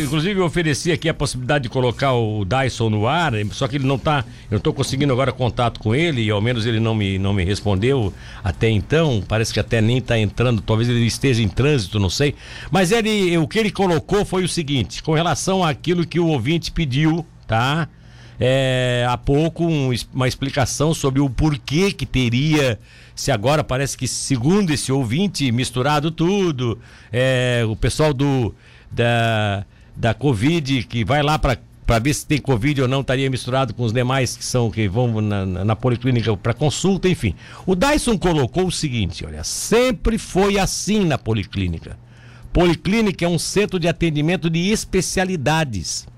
inclusive, eu ofereci aqui a possibilidade de colocar o Dyson no ar, só que ele não tá. Eu estou conseguindo agora contato com ele, e ao menos ele não me, não me respondeu até então. Parece que até nem está entrando, talvez ele esteja em trânsito, não sei. Mas ele, o que ele colocou foi o seguinte: com relação àquilo que o ouvinte pediu, tá? É, há pouco um, uma explicação sobre o porquê que teria se agora parece que, segundo esse ouvinte, misturado tudo, é, o pessoal do da, da Covid que vai lá para para ver se tem Covid ou não, estaria misturado com os demais que são que vão na, na, policlínica para consulta, enfim. O Dyson colocou o seguinte: olha, sempre foi assim na policlínica. Policlínica é um centro de atendimento de especialidades.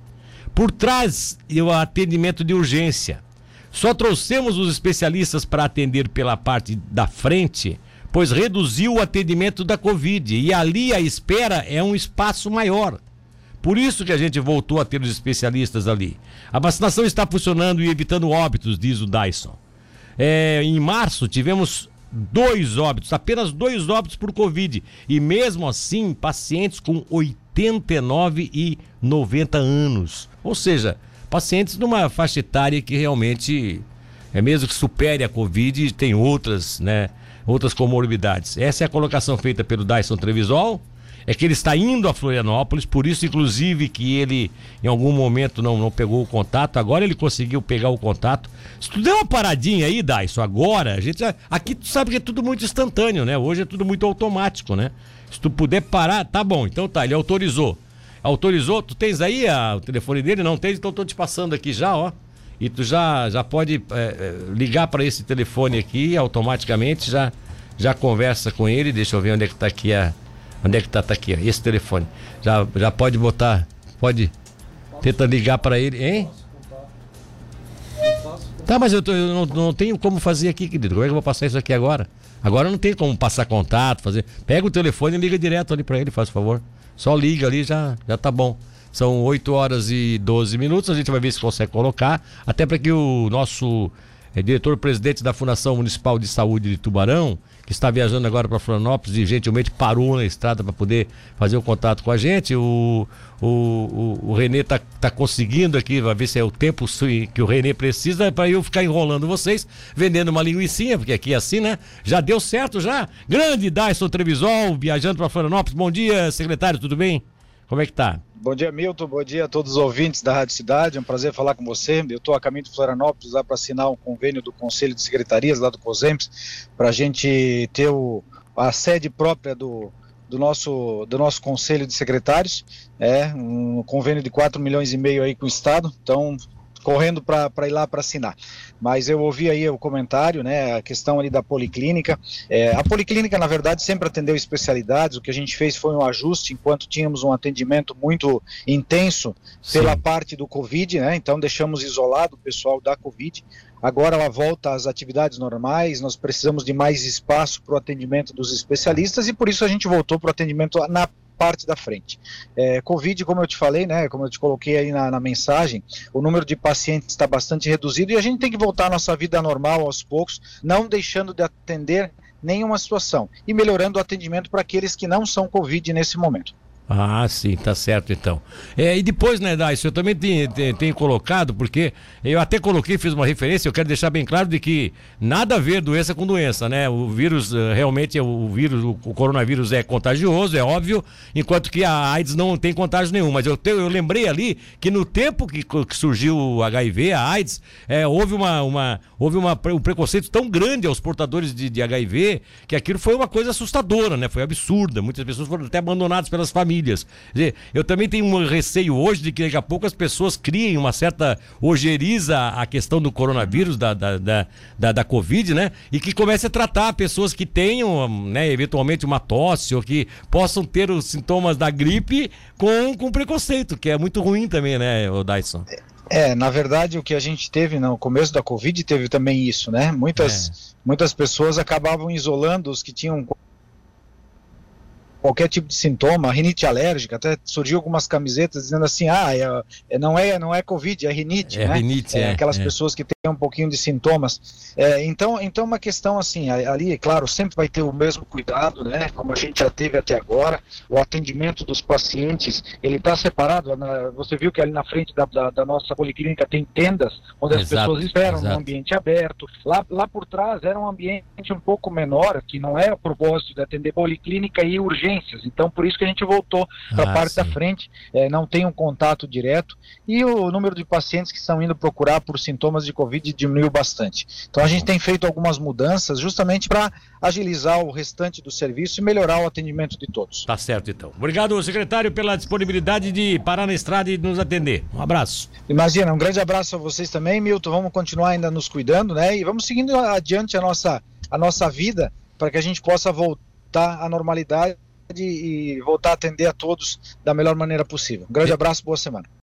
Por trás, o atendimento de urgência. Só trouxemos os especialistas para atender pela parte da frente, pois reduziu o atendimento da Covid e ali a espera é um espaço maior. Por isso que a gente voltou a ter os especialistas ali. A vacinação está funcionando e evitando óbitos, diz o Dyson. É, em março tivemos dois óbitos, apenas dois óbitos por Covid. E mesmo assim, pacientes com 89 e 90 anos. Ou seja, pacientes numa faixa etária que realmente é mesmo que supere a Covid, tem outras, né, outras comorbidades. Essa é a colocação feita pelo Dyson Trevisol. É que ele está indo a Florianópolis, por isso, inclusive, que ele em algum momento não, não pegou o contato. Agora ele conseguiu pegar o contato. Se tu der uma paradinha aí, Dyson, agora, a gente. Aqui tu sabe que é tudo muito instantâneo, né? Hoje é tudo muito automático, né? Se tu puder parar, tá bom. Então tá, ele autorizou autorizou? Tu tens aí a, o telefone dele? Não tens? Então tô te passando aqui já, ó. E tu já, já pode é, ligar para esse telefone aqui automaticamente, já, já conversa com ele. Deixa eu ver onde é que tá aqui a. Onde é que tá, tá aqui, ó, esse telefone. Já, já pode botar, pode. Tenta ligar para ele, hein? Tá, mas eu, tô, eu não, não, tenho como fazer aqui, querido. Como é que eu vou passar isso aqui agora? Agora não tem como passar contato, fazer. Pega o telefone e liga direto ali para ele, faz favor. Só liga ali, já, já tá bom. São 8 horas e 12 minutos, a gente vai ver se consegue colocar, até para que o nosso é, diretor-presidente da Fundação Municipal de Saúde de Tubarão, que está viajando agora para Florianópolis e gentilmente parou na estrada para poder fazer o contato com a gente. O, o, o, o Renê está tá conseguindo aqui, vai ver se é o tempo que o Renê precisa para eu ficar enrolando vocês, vendendo uma linguiçinha, porque aqui é assim, né? Já deu certo já. Grande Dyson Trevisol, viajando para Florianópolis. Bom dia, secretário, tudo bem? Como é que tá? Bom dia, Milton. Bom dia a todos os ouvintes da Rádio Cidade. É um prazer falar com você. Eu estou a caminho de Florianópolis lá para assinar um convênio do Conselho de Secretarias, lá do COSEMPS, para a gente ter o, a sede própria do, do nosso, do nosso Conselho de Secretários. É um convênio de 4 milhões e meio aí com o Estado. Então, correndo para ir lá para assinar. Mas eu ouvi aí o comentário, né, a questão ali da policlínica. É, a policlínica, na verdade, sempre atendeu especialidades. O que a gente fez foi um ajuste enquanto tínhamos um atendimento muito intenso pela Sim. parte do Covid, né? Então deixamos isolado o pessoal da Covid. Agora ela volta às atividades normais, nós precisamos de mais espaço para o atendimento dos especialistas e por isso a gente voltou para o atendimento na parte da frente. É, Covid, como eu te falei, né, como eu te coloquei aí na, na mensagem, o número de pacientes está bastante reduzido e a gente tem que voltar à nossa vida normal aos poucos, não deixando de atender nenhuma situação e melhorando o atendimento para aqueles que não são Covid nesse momento. Ah, sim, tá certo então. É, e depois, né, Dais, eu também tenho, tenho, tenho, colocado, porque eu até coloquei, fiz uma referência, eu quero deixar bem claro de que nada a ver doença com doença, né? O vírus, eh, realmente, é o vírus, o coronavírus é contagioso, é óbvio, enquanto que a AIDS não tem contágio nenhum. Mas eu, te, eu lembrei ali que no tempo que, que surgiu o HIV, a AIDS, é, houve, uma, uma, houve uma, um preconceito tão grande aos portadores de, de HIV que aquilo foi uma coisa assustadora, né? Foi absurda. Muitas pessoas foram até abandonadas pelas famílias famílias. Eu também tenho um receio hoje de que daqui a pouco as pessoas criem uma certa ojeriza a questão do coronavírus, da, da, da, da, da Covid, né? E que comece a tratar pessoas que tenham, né, eventualmente uma tosse ou que possam ter os sintomas da gripe com, com preconceito, que é muito ruim também, né, o Dyson? É, na verdade, o que a gente teve no começo da Covid teve também isso, né? Muitas, é. muitas pessoas acabavam isolando os que tinham qualquer tipo de sintoma, rinite alérgica, até surgiu algumas camisetas dizendo assim, ah, é, é, não é não é covid, é rinite, é né? rinite, é, aquelas é. pessoas que têm um pouquinho de sintomas. É, então, então uma questão assim, ali, é claro, sempre vai ter o mesmo cuidado, né? Como a gente já teve até agora, o atendimento dos pacientes, ele está separado. Na, você viu que ali na frente da, da, da nossa policlínica tem tendas onde as Exato, pessoas esperam exato. num ambiente aberto. Lá, lá por trás era um ambiente um pouco menor, que não é o propósito de atender policlínica e urgências. Então, por isso que a gente voltou para a Ah, parte da sim. frente, é, não tem um contato direto. E o número de pacientes que estão indo procurar por sintomas de Covid diminuiu bastante. Então, a gente tem feito algumas mudanças justamente para agilizar o restante do serviço e melhorar o atendimento de todos. Tá certo, então. Obrigado, secretário, pela disponibilidade de parar na estrada e nos atender. Um abraço. Imagina, um grande abraço a vocês também, Milton. Vamos continuar ainda nos cuidando, né? E vamos seguindo adiante a nossa, a nossa vida para que a gente possa voltar à normalidade e voltar a atender a todos da melhor maneira possível. Um grande abraço, boa semana.